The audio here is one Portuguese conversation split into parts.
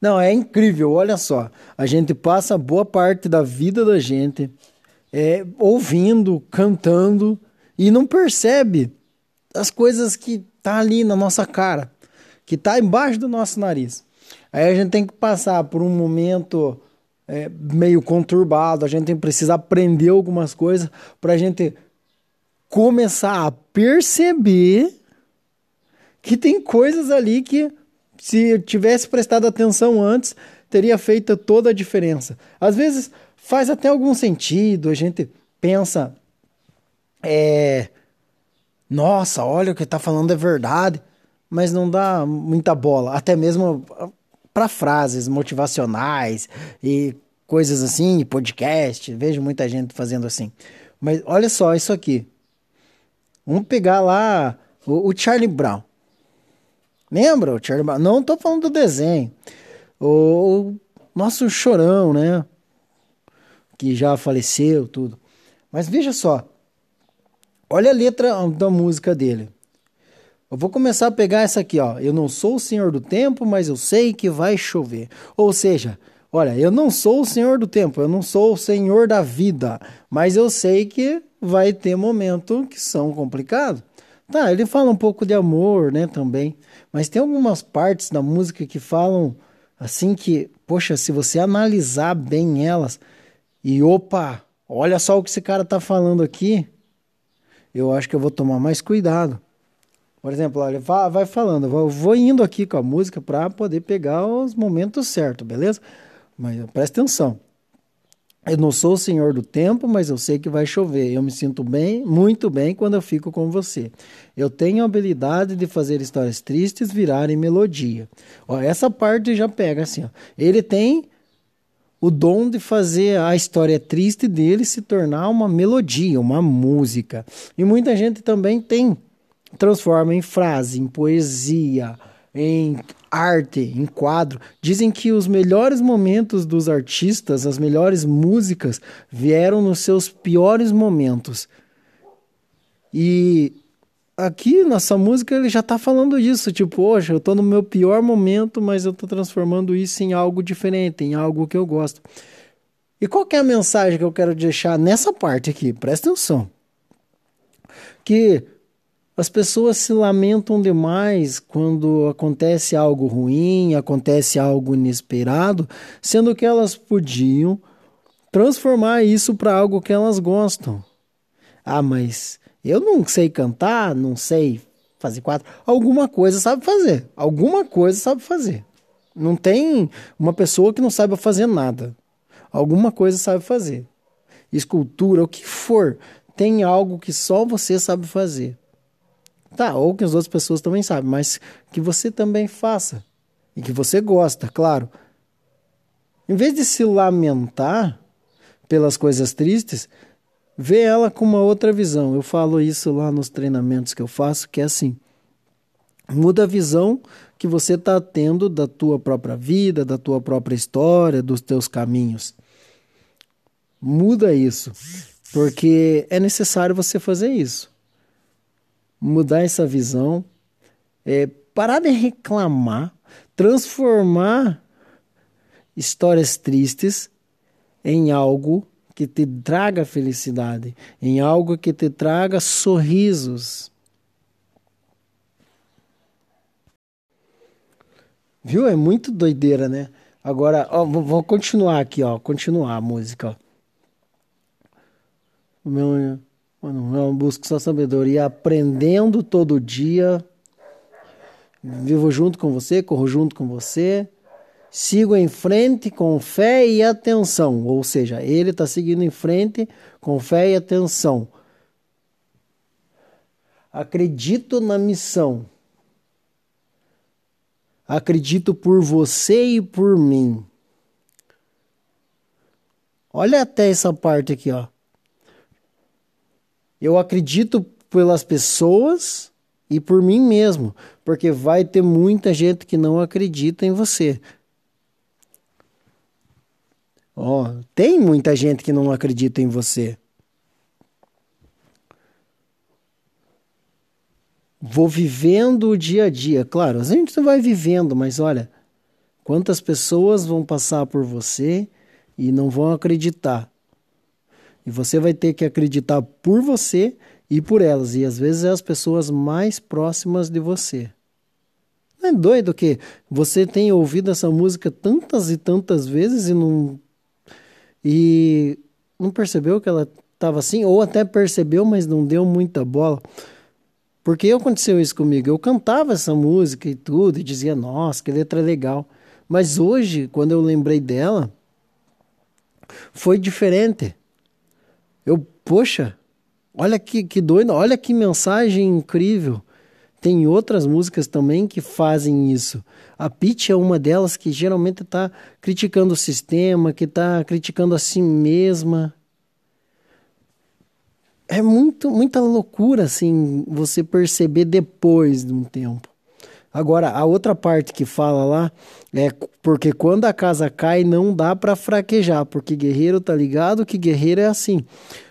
Não, é incrível, olha só. A gente passa boa parte da vida da gente é, ouvindo, cantando e não percebe as coisas que tá ali na nossa cara, que tá embaixo do nosso nariz. Aí a gente tem que passar por um momento é, meio conturbado, a gente precisa aprender algumas coisas para a gente começar a perceber que tem coisas ali que se tivesse prestado atenção antes, teria feito toda a diferença. Às vezes faz até algum sentido, a gente pensa, é, nossa, olha o que está falando é verdade, mas não dá muita bola, até mesmo para frases motivacionais e coisas assim, podcast, vejo muita gente fazendo assim. Mas olha só isso aqui. Vamos pegar lá o, o Charlie Brown. Lembra o Charlie Brown? Não estou falando do desenho. O, o nosso chorão, né? Que já faleceu, tudo. Mas veja só. Olha a letra da música dele. Eu vou começar a pegar essa aqui, ó. Eu não sou o senhor do tempo, mas eu sei que vai chover. Ou seja, olha, eu não sou o senhor do tempo, eu não sou o senhor da vida, mas eu sei que vai ter momentos que são complicados. Tá, ele fala um pouco de amor, né, também. Mas tem algumas partes da música que falam assim que, poxa, se você analisar bem elas e opa, olha só o que esse cara tá falando aqui, eu acho que eu vou tomar mais cuidado. Por exemplo, olha, vai falando, eu vou indo aqui com a música para poder pegar os momentos certos, beleza? Mas presta atenção. Eu não sou o senhor do tempo, mas eu sei que vai chover. Eu me sinto bem, muito bem quando eu fico com você. Eu tenho a habilidade de fazer histórias tristes virarem melodia. Ó, essa parte já pega assim. Ó. Ele tem o dom de fazer a história triste dele se tornar uma melodia, uma música. E muita gente também tem, transforma em frase, em poesia, em arte, em quadro. Dizem que os melhores momentos dos artistas, as melhores músicas, vieram nos seus piores momentos. E aqui nessa música ele já está falando disso, tipo, poxa, eu estou no meu pior momento, mas eu estou transformando isso em algo diferente, em algo que eu gosto. E qual é a mensagem que eu quero deixar nessa parte aqui? Presta atenção. Que as pessoas se lamentam demais quando acontece algo ruim, acontece algo inesperado, sendo que elas podiam transformar isso para algo que elas gostam. Ah, mas eu não sei cantar, não sei fazer quatro. Alguma coisa sabe fazer. Alguma coisa sabe fazer. Não tem uma pessoa que não saiba fazer nada. Alguma coisa sabe fazer. Escultura, o que for, tem algo que só você sabe fazer. Tá, ou que as outras pessoas também sabem, mas que você também faça. E que você gosta, claro. Em vez de se lamentar pelas coisas tristes, vê ela com uma outra visão. Eu falo isso lá nos treinamentos que eu faço, que é assim: muda a visão que você está tendo da tua própria vida, da tua própria história, dos teus caminhos. Muda isso, porque é necessário você fazer isso mudar essa visão, é, parar de reclamar, transformar histórias tristes em algo que te traga felicidade, em algo que te traga sorrisos. Viu? É muito doideira, né? Agora, ó, vou continuar aqui, ó, continuar a música. Ó. Meu Mano, eu busco sua sabedoria aprendendo todo dia. Vivo junto com você, corro junto com você. Sigo em frente com fé e atenção. Ou seja, ele está seguindo em frente com fé e atenção. Acredito na missão. Acredito por você e por mim. Olha até essa parte aqui, ó. Eu acredito pelas pessoas e por mim mesmo, porque vai ter muita gente que não acredita em você. Ó, oh, tem muita gente que não acredita em você. Vou vivendo o dia a dia. Claro, a gente vai vivendo, mas olha, Quantas pessoas vão passar por você e não vão acreditar? E você vai ter que acreditar por você e por elas. E às vezes é as pessoas mais próximas de você. Não é doido que você tem ouvido essa música tantas e tantas vezes e não. E não percebeu que ela estava assim? Ou até percebeu, mas não deu muita bola. Porque aconteceu isso comigo. Eu cantava essa música e tudo, e dizia, nossa, que letra legal. Mas hoje, quando eu lembrei dela, foi diferente. Eu, poxa, olha que, que doido, olha que mensagem incrível. Tem outras músicas também que fazem isso. A Pitty é uma delas que geralmente está criticando o sistema, que está criticando a si mesma. É muito, muita loucura, assim, você perceber depois de um tempo. Agora, a outra parte que fala lá é porque quando a casa cai não dá para fraquejar, porque guerreiro tá ligado que guerreiro é assim.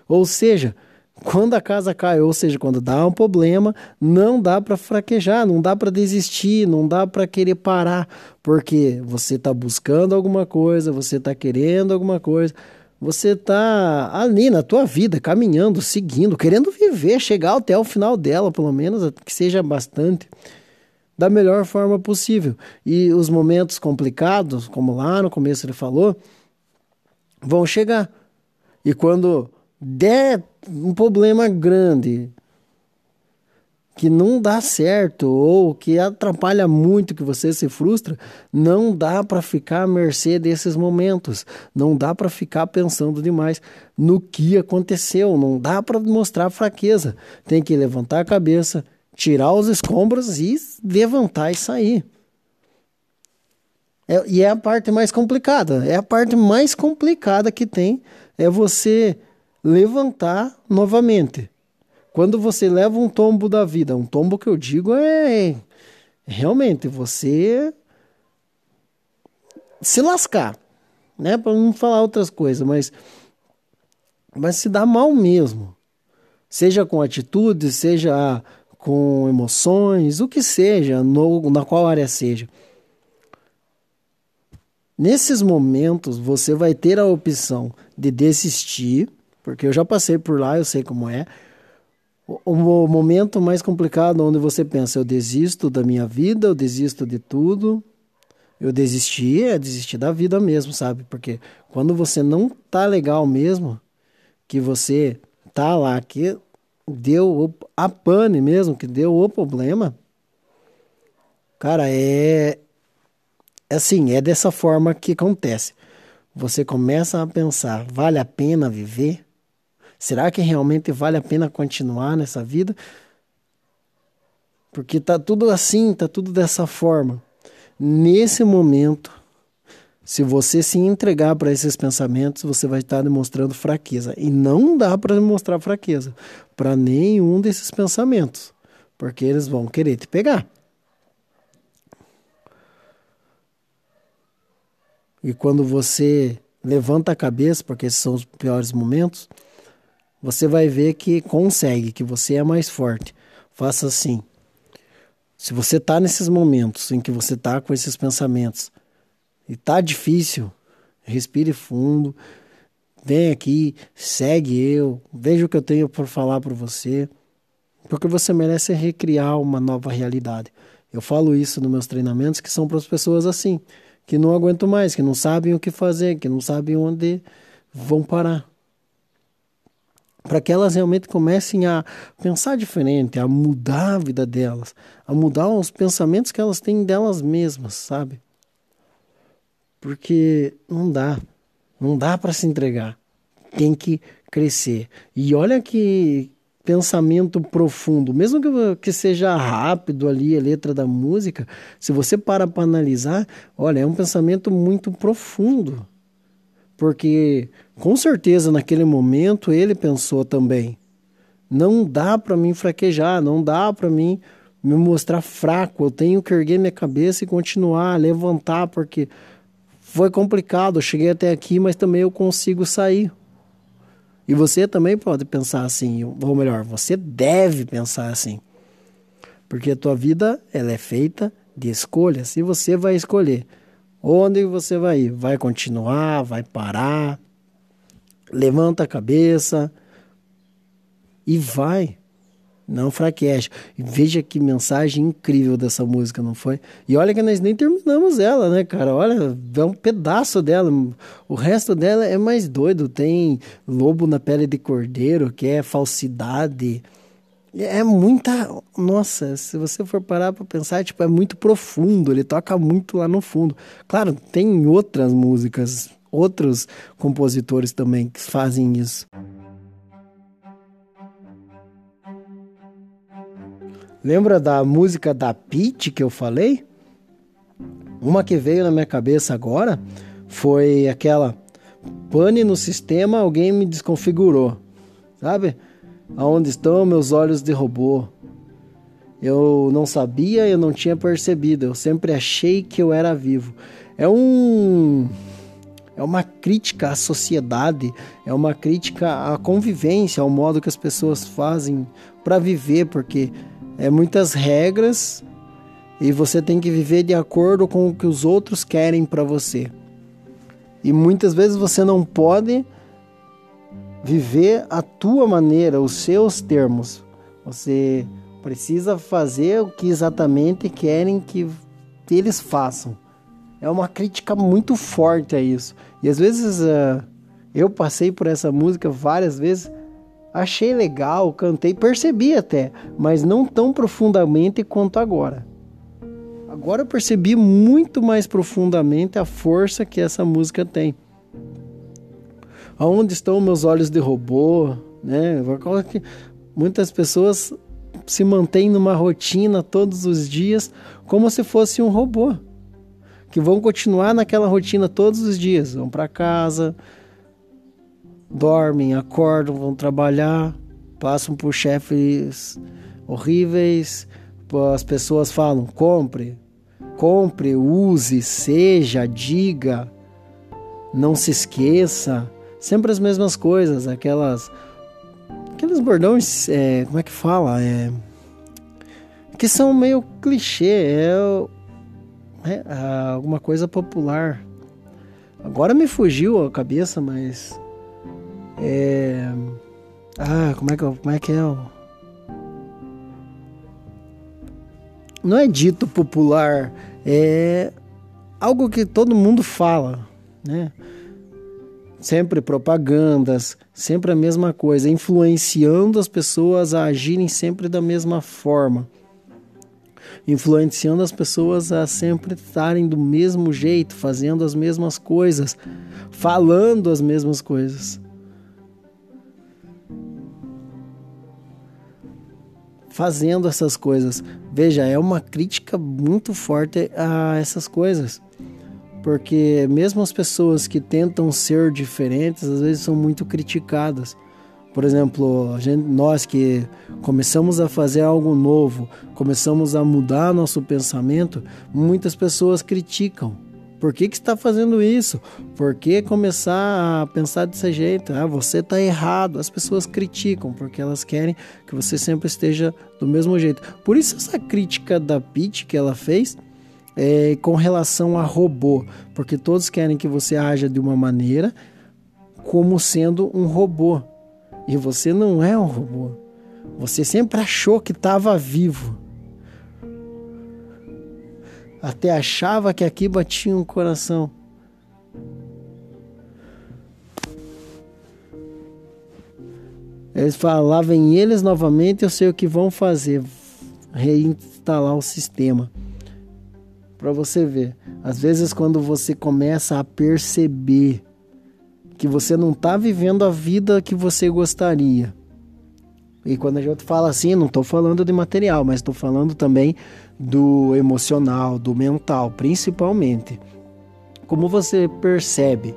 Ou seja, quando a casa cai, ou seja, quando dá um problema, não dá para fraquejar, não dá para desistir, não dá para querer parar, porque você tá buscando alguma coisa, você tá querendo alguma coisa, você tá ali na tua vida, caminhando, seguindo, querendo viver, chegar até o final dela, pelo menos, que seja bastante da melhor forma possível. E os momentos complicados, como lá no começo ele falou, vão chegar. E quando der um problema grande que não dá certo ou que atrapalha muito, que você se frustra, não dá para ficar à mercê desses momentos. Não dá para ficar pensando demais no que aconteceu, não dá para mostrar fraqueza. Tem que levantar a cabeça, tirar os escombros e levantar e sair. É, e é a parte mais complicada. É a parte mais complicada que tem é você levantar novamente. Quando você leva um tombo da vida, um tombo que eu digo é, realmente você se lascar, né? Para não falar outras coisas, mas mas se dá mal mesmo. Seja com atitude, seja com emoções, o que seja, no, na qual área seja. Nesses momentos, você vai ter a opção de desistir, porque eu já passei por lá, eu sei como é. O, momento mais complicado onde você pensa, eu desisto da minha vida, eu desisto de tudo. Eu desisti, é desistir da vida mesmo, sabe? Porque quando você não tá legal mesmo, que você tá lá, que deu a pane mesmo, que deu o problema, cara, é, é assim, é dessa forma que acontece. Você começa a pensar, vale a pena viver? Será que realmente vale a pena continuar nessa vida? Porque tá tudo assim, tá tudo dessa forma. Nesse momento, se você se entregar para esses pensamentos, você vai estar demonstrando fraqueza. E não dá para demonstrar fraqueza para nenhum desses pensamentos, porque eles vão querer te pegar. E quando você levanta a cabeça, porque esses são os piores momentos, você vai ver que consegue, que você é mais forte. Faça assim. Se você está nesses momentos em que você está com esses pensamentos, e tá difícil, respire fundo, vem aqui, segue eu, veja o que eu tenho para falar para você, porque você merece recriar uma nova realidade. Eu falo isso nos meus treinamentos que são para as pessoas assim, que não aguentam mais, que não sabem o que fazer, que não sabem onde vão parar. Para que elas realmente comecem a pensar diferente, a mudar a vida delas, a mudar os pensamentos que elas têm delas mesmas, sabe? Porque não dá, não dá para se entregar. Tem que crescer. E olha que pensamento profundo, mesmo que, que seja rápido ali a letra da música, se você para para analisar, olha, é um pensamento muito profundo. Porque com certeza naquele momento ele pensou também: não dá para mim fraquejar, não dá para mim me mostrar fraco, eu tenho que erguer minha cabeça e continuar, levantar, porque foi complicado, eu cheguei até aqui, mas também eu consigo sair. E você também pode pensar assim, ou melhor, você deve pensar assim. Porque a tua vida ela é feita de escolhas e você vai escolher Onde você vai ir? Vai continuar? Vai parar? Levanta a cabeça e vai. Não fraqueja. Veja que mensagem incrível dessa música, não foi? E olha que nós nem terminamos ela, né, cara? Olha, é um pedaço dela. O resto dela é mais doido. Tem lobo na pele de cordeiro, que é falsidade. É muita. Nossa, se você for parar pra pensar, tipo, é muito profundo. Ele toca muito lá no fundo. Claro, tem outras músicas, outros compositores também que fazem isso. Lembra da música da Pete que eu falei? Uma que veio na minha cabeça agora foi aquela pane no sistema, alguém me desconfigurou. Sabe? Aonde estão meus olhos de robô? Eu não sabia, eu não tinha percebido. Eu sempre achei que eu era vivo. É um é uma crítica à sociedade, é uma crítica à convivência, ao modo que as pessoas fazem para viver, porque é muitas regras e você tem que viver de acordo com o que os outros querem para você. E muitas vezes você não pode viver a tua maneira, os seus termos. Você precisa fazer o que exatamente querem que eles façam. É uma crítica muito forte a isso. E às vezes uh, eu passei por essa música várias vezes Achei legal, cantei, percebi até, mas não tão profundamente quanto agora. Agora eu percebi muito mais profundamente a força que essa música tem. Aonde estão meus olhos de robô, né? Muitas pessoas se mantêm numa rotina todos os dias como se fosse um robô, que vão continuar naquela rotina todos os dias, vão para casa, dormem, acordam, vão trabalhar, passam por chefes horríveis, as pessoas falam: compre, compre, use, seja, diga, não se esqueça. Sempre as mesmas coisas, aquelas. Aqueles bordões, é, como é que fala? É, que são meio clichê, é, é alguma coisa popular. Agora me fugiu a cabeça, mas é... Ah, como é que, como é, que é? Não é dito popular, é algo que todo mundo fala, né? Sempre propagandas, sempre a mesma coisa, influenciando as pessoas a agirem sempre da mesma forma influenciando as pessoas a sempre estarem do mesmo jeito, fazendo as mesmas coisas, falando as mesmas coisas. Fazendo essas coisas. Veja, é uma crítica muito forte a essas coisas. Porque mesmo as pessoas que tentam ser diferentes, às vezes são muito criticadas. Por exemplo, gente, nós que começamos a fazer algo novo, começamos a mudar nosso pensamento, muitas pessoas criticam. Por que, que está fazendo isso? Por que começar a pensar desse jeito? Ah, você está errado. As pessoas criticam porque elas querem que você sempre esteja do mesmo jeito. Por isso essa crítica da Pete que ela fez é com relação a robô, porque todos querem que você haja de uma maneira como sendo um robô. E você não é um robô. Você sempre achou que estava vivo. Até achava que aqui batia um coração. Eles falavam em eles novamente, eu sei o que vão fazer. Reinstalar o sistema. Para você ver. Às vezes quando você começa a perceber que você não está vivendo a vida que você gostaria. E quando a gente fala assim, não estou falando de material, mas estou falando também do emocional, do mental, principalmente. Como você percebe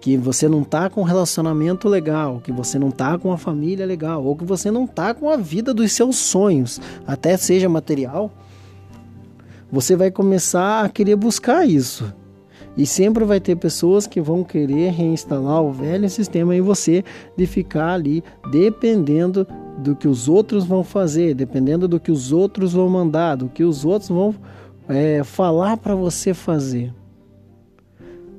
que você não está com um relacionamento legal, que você não está com uma família legal, ou que você não está com a vida dos seus sonhos, até seja material, você vai começar a querer buscar isso. E sempre vai ter pessoas que vão querer reinstalar o velho sistema em você de ficar ali dependendo do que os outros vão fazer, dependendo do que os outros vão mandar, do que os outros vão é, falar para você fazer.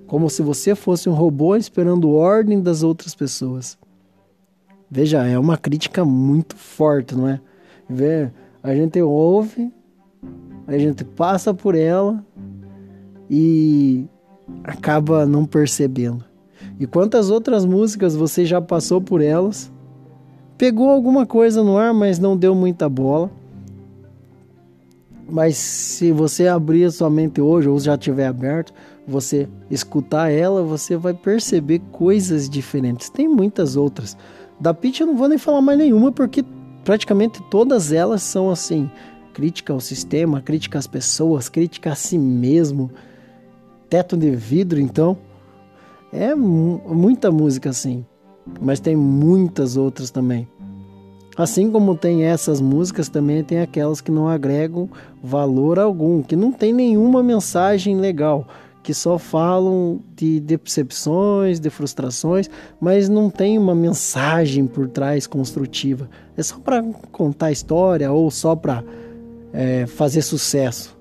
como se você fosse um robô esperando ordem das outras pessoas. Veja, é uma crítica muito forte, não é? Vê, a gente ouve, a gente passa por ela e acaba não percebendo. E quantas outras músicas você já passou por elas, pegou alguma coisa no ar, mas não deu muita bola. Mas se você abrir sua mente hoje ou já tiver aberto, você escutar ela, você vai perceber coisas diferentes. Tem muitas outras. Da Pitch eu não vou nem falar mais nenhuma porque praticamente todas elas são assim, crítica ao sistema, crítica às pessoas, crítica a si mesmo. Teto de vidro, então, é muita música assim, mas tem muitas outras também. Assim como tem essas músicas, também tem aquelas que não agregam valor algum, que não tem nenhuma mensagem legal que só falam de decepções, de frustrações, mas não tem uma mensagem por trás construtiva. É só para contar história ou só para é, fazer sucesso.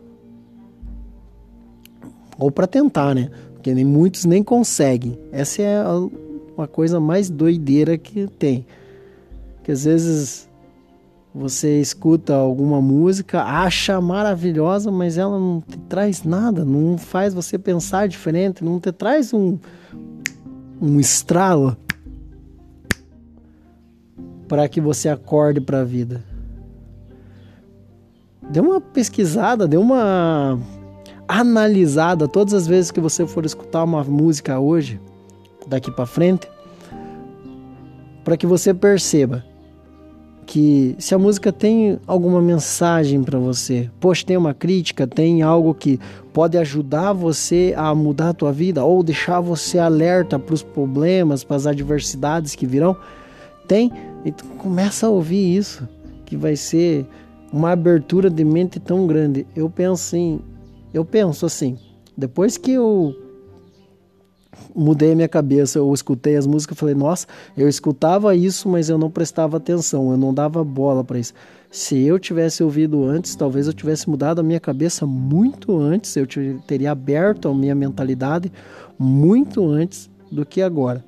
Ou para tentar, né? Porque nem muitos nem conseguem. Essa é uma coisa mais doideira que tem. Que às vezes você escuta alguma música, acha maravilhosa, mas ela não te traz nada, não faz você pensar diferente, não te traz um, um estralo para que você acorde para a vida. Dê uma pesquisada, dê uma analisada todas as vezes que você for escutar uma música hoje, daqui para frente, para que você perceba que se a música tem alguma mensagem para você, poxa, tem uma crítica, tem algo que pode ajudar você a mudar a tua vida ou deixar você alerta para os problemas, para as adversidades que virão, tem, então começa a ouvir isso, que vai ser uma abertura de mente tão grande. Eu penso assim, eu penso assim, depois que eu mudei a minha cabeça, eu escutei as músicas, falei, nossa, eu escutava isso, mas eu não prestava atenção, eu não dava bola para isso. Se eu tivesse ouvido antes, talvez eu tivesse mudado a minha cabeça muito antes, eu teria aberto a minha mentalidade muito antes do que agora.